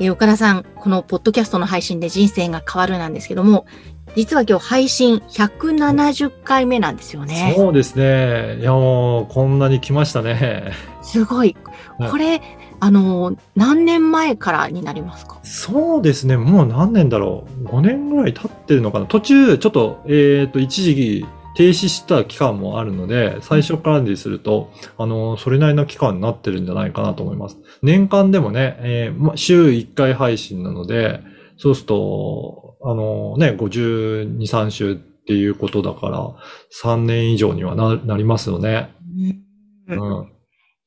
えー岡田さん、このポッドキャストの配信で人生が変わるなんですけども、実は今日配信170回目なんですよね。そうですね。いやもう、こんなに来ましたね。すごい。はいこれ、あの、何年前からになりますか？そうですね。もう何年だろう。5年ぐらい経ってるのかな。途中、ちょっと、えっ、と、一時期停止した期間もあるので、最初からですると、あの、それなりの期間になってるんじゃないかなと思います。年間でもね、えーま、週1回配信なので、そうすると、あのね、52、3週っていうことだから、3年以上にはななりますよね。うんうん。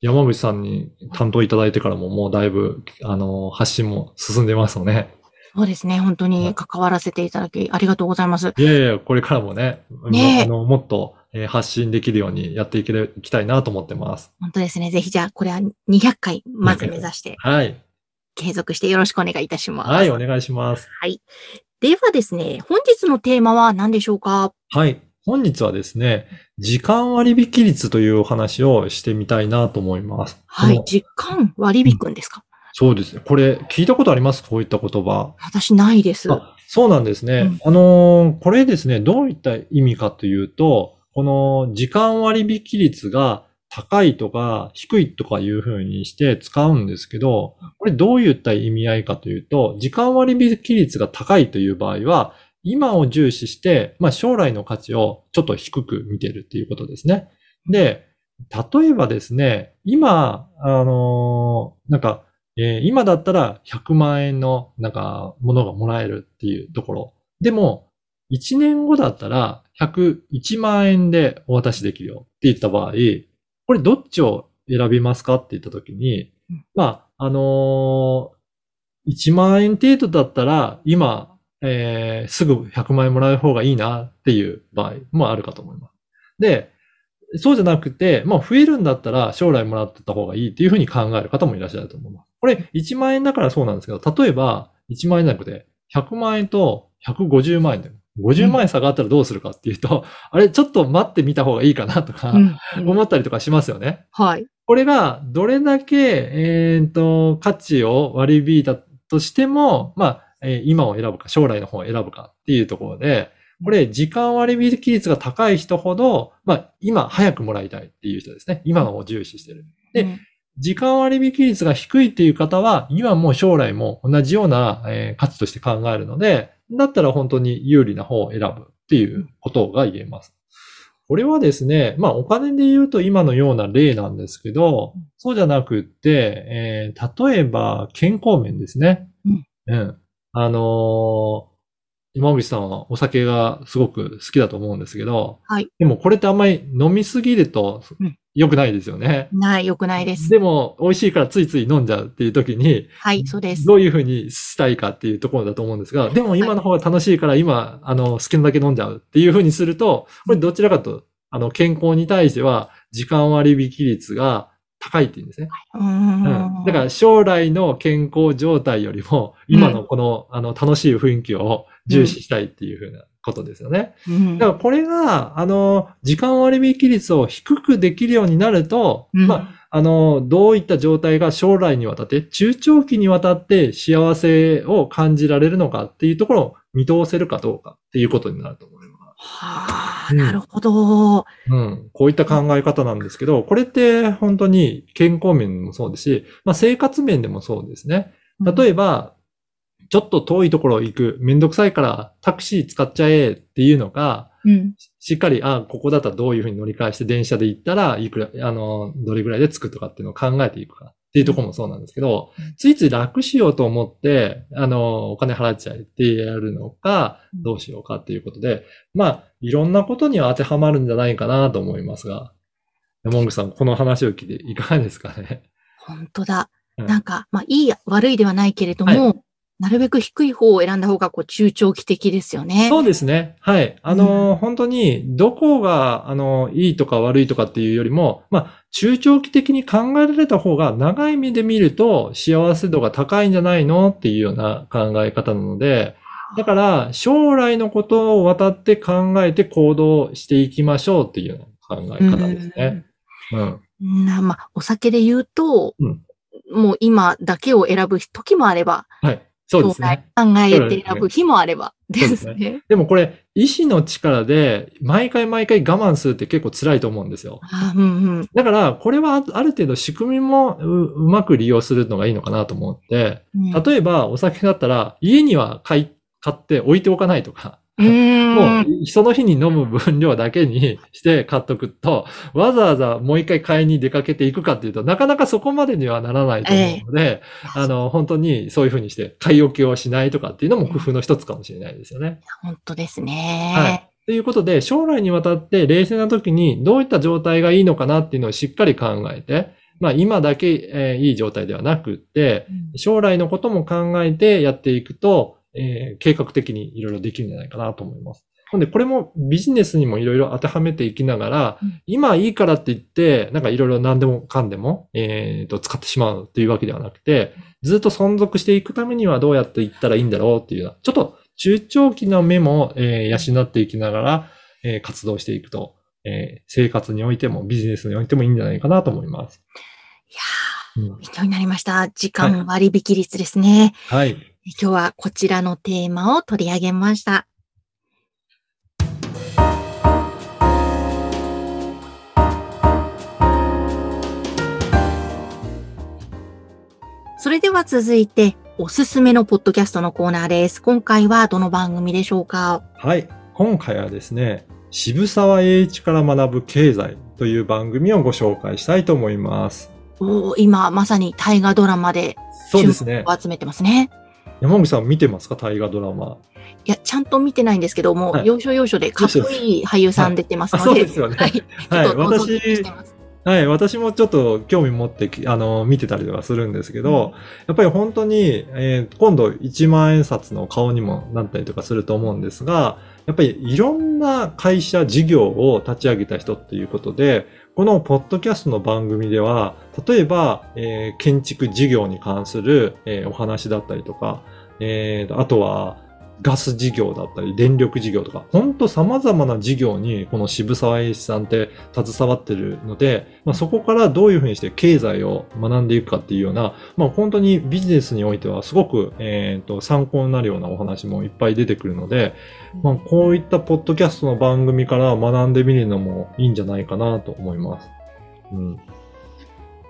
山口さんに担当いただいてからももうだいぶ、あの、発信も進んでますよね。そうですね。本当に関わらせていただきありがとうございます。いやいや、これからもね、ねえあのもっと、えー発信できるようにやっていけれいきたいなと思ってます。本当ですね。ぜひじゃあ、これは200回、まず目指してはい。継続してよろしくお願いいたします。はい、お願いします。はい。ではですね、本日のテーマは何でしょうか？はい。本日はですね、時間割引率というお話をしてみたいなと思います。はい。時間割引くんですか、そうですね。これ、聞いたことあります？こういった言葉。私ないです。あそうなんですね。うんあのーこれですね、どういった意味かというと、この時間割引率が高いとか低いとかいう風にして使うんですけど、これどういった意味合いかというと、時間割引率が高いという場合は、今を重視して、まあ将来の価値をちょっと低く見てるっていうことですね。で、例えばですね、今、あのーなんか、えー今だったら100万円のなんかものがもらえるっていうところ。でも、1年後だったら101万円でお渡しできるよって言った場合、これどっちを選びますかって言ったときにうん、まあ、あのー1万円程度だったら今、えーすぐ100万円もらう方がいいなっていう場合もあるかと思います。で、そうじゃなくて、まあ増えるんだったら将来もらってた方がいいっていうふうに考える方もいらっしゃると思います。これ1万円だからそうなんですけど、例えば1万円じゃなくて100万円と150万円でも、50万円差があったらどうするかっていうと、あれちょっと待ってみた方がいいかなとかうんうん思ったりとかしますよね。はい。これがどれだけ、えっ、と、価値を割り引いたとしても、まあ、えー今を選ぶか、将来の方を選ぶかっていうところで、これ、時間割引率が高い人ほど、まあ、今早くもらいたいっていう人ですね。今のを重視してる。でうん時間割引率が低いっていう方は、今も将来も同じような、えー価値として考えるので、だったら本当に有利な方を選ぶっていうことが言えます。これはですね、まあお金で言うと今のような例なんですけど、そうじゃなくって、えー例えば健康面ですね。うん。うん。あのー今口さんはお酒がすごく好きだと思うんですけど、はい。でもこれってあんまり飲みすぎるとうん良くないですよね。ない、良くないです。でも、美味しいからついつい飲んじゃうっていう時に、はい、そうです。どういうふうにしたいかっていうところだと思うんですが、でも今の方が楽しいから今、あの、好きなだけ飲んじゃうっていうふうにすると、これどちらかと、あの、健康に対しては、時間割引率が高いっていうんですね。うんん。だから将来の健康状態よりも、今のこの、あの、楽しい雰囲気を重視したいっていうふうなことですよね。うん、だからこれが、あの、時間割引率を低くできるようになると、うんまあ、あの、どういった状態が将来にわたって、中長期にわたって幸せを感じられるのかっていうところを見通せるかどうかっていうことになると思います。はあ、うんなるほど。うん。こういった考え方なんですけど、これって本当に健康面もそうですし、まあ生活面でもそうですね。例えば、ちょっと遠いところ行く、めんどくさいからタクシー使っちゃえっていうのが、うん。しっかり、あ、ここだったらどういうふうに乗り換えして電車で行ったら、いくら、あの、どれぐらいで着くとかっていうのを考えていくかっていうところもそうなんですけど、うんついつい楽しようと思って、あの、お金払っちゃえってやるのか、うんどうしようかっていうことで、まあ、いろんなことには当てはまるんじゃないかなと思いますが、山口さん、この話を聞いていかがですかね？本当だ。うんなんか、まあ、いい、悪いではないけれども、なるべく低い方を選んだ方が、こう、中長期的ですよね。そうですね。はい。あの、本当に、どこが、あの、いいとか悪いとかっていうよりも、まあ、中長期的に考えられた方が、長い目で見ると幸せ度が高いんじゃないのっていうような考え方なので、だから、将来のことを渡って考えて行動していきましょうっていうような考え方ですね。うん。うん。なまあ、お酒で言うと、うんもう今だけを選ぶ時もあれば、はい。そうですね。考えて選ぶ日もあれば、でそうですすね。でもこれ、意志の力で、毎回毎回我慢するって結構辛いと思うんですよ。あうんうん。だから、これはあある程度仕組みもううまく利用するのがいいのかなと思って、うん例えばお酒だったら、家には買い、買って置いておかないとか、もう、その日に飲む分量だけにして買っとくと、わざわざもう一回買いに出かけていくかっていうと、なかなかそこまでにはならないと思うので、あの、本当にそういうふうにして買い置きをしないとかっていうのも工夫の一つかもしれないですよね。本当ですね。はい。ということで、将来にわたって冷静な時にどういった状態がいいのかなっていうのをしっかり考えて、まあ今だけ、えーいい状態ではなくって、将来のことも考えてやっていくと、えー計画的にいろいろできるんじゃないかなと思います。ほんで、これもビジネスにもいろいろ当てはめていきながら、うん今いいからって言って、なんかいろいろ何でもかんでも、えーと、使ってしまうというわけではなくて、ずっと存続していくためにはどうやっていったらいいんだろうっていうような、ちょっと中長期の目も、えー養っていきながら、えー活動していくと、えー生活においてもビジネスにおいてもいいんじゃないかなと思います。いやうんー、勉強になりました。時間割引率ですね。はい。今日はこちらのテーマを取り上げました。それでは続いて、おすすめのポッドキャストのコーナーです。今回はどの番組でしょうか？はい。今回はですね、渋沢栄一から学ぶ経済という番組をご紹介したいと思います。おー今まさに大河ドラマでそうですね注。目を集めてますね。山口さん見てますか？大河ドラマ。いや、ちゃんと見てないんですけども、はい要所要所でかっこいい俳優さん出てますあ、ので、そうですよね。はい。私。はい。私もちょっと興味持ってき、あの、見てたりとかするんですけど、やっぱり本当に、えー今度1万円札の顔にもなったりとかすると思うんですが、やっぱりいろんな会社、事業を立ち上げた人っていうことで、このポッドキャストの番組では、例えば、えー建築事業に関する、えーお話だったりとか、えーあとは、ガス事業だったり、電力事業とか、本当様々な事業に、この渋沢栄一さんって携わってるので、まあ、そこからどういうふうにして経済を学んでいくかっていうような、まあ、本当にビジネスにおいてはすごく、えーと参考になるようなお話もいっぱい出てくるので、まあ、こういったポッドキャストの番組から学んでみるのもいいんじゃないかなと思います。うん。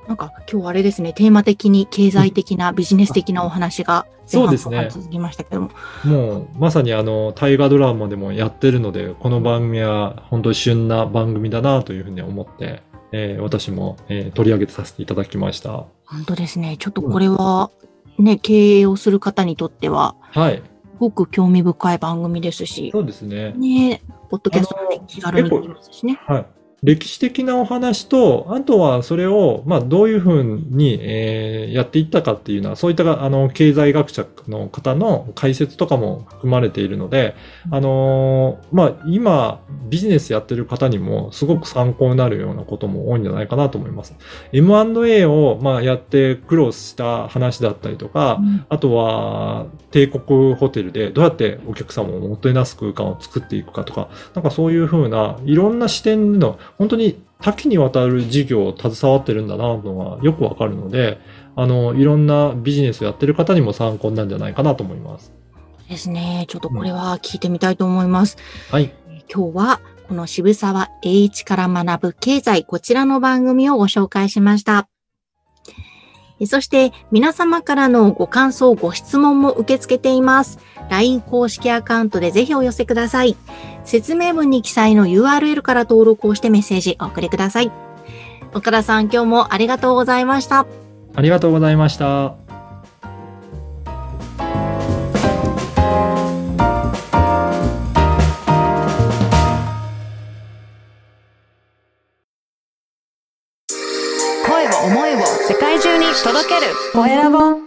なんか今日あれですね、テーマ的に経済的な、ビジネス的なお話がそうですね続きましたけども。もう、まさにあの、大河ドラマでもやってるので、この番組は本当に旬な番組だなというふうに思って、えー私も、えー取り上げてさせていただきました。本当ですね。ちょっとこれは、ね、経営をする方にとっては、はい。すごく興味深い番組ですし、そうですね。ね、ポッドキャストで気軽にできますしね。はい。歴史的なお話と、あとはそれを、まあ、どういうふうに、えーやっていったかっていうのは、そういった、あの、経済学者の方の解説とかも含まれているので、あのーまあ、今、ビジネスやってる方にも、すごく参考になるようなことも多いんじゃないかなと思います。M&A を、まあ、やって苦労した話だったりとか、あとは、帝国ホテルでどうやってお客様をもてなす空間を作っていくかとか、なんかそういうふうな、いろんな視点での、本当に多岐にわたる事業を携わってるんだな、のがよくわかるので、あの、いろんなビジネスをやってる方にも参考になるんじゃないかなと思います。ですね。ちょっとこれは聞いてみたいと思います。はい。今日は、この渋沢栄一から学ぶ経済、こちらの番組をご紹介しました。えそして、皆様からのご感想、ご質問も受け付けています。LINE 公式アカウントでぜひお寄せください。説明文に記載の URL から登録をしてメッセージお送りください。岡田さん、今日もありがとうございました。ありがとうございました。声を思いを世界中に届けるコエラボ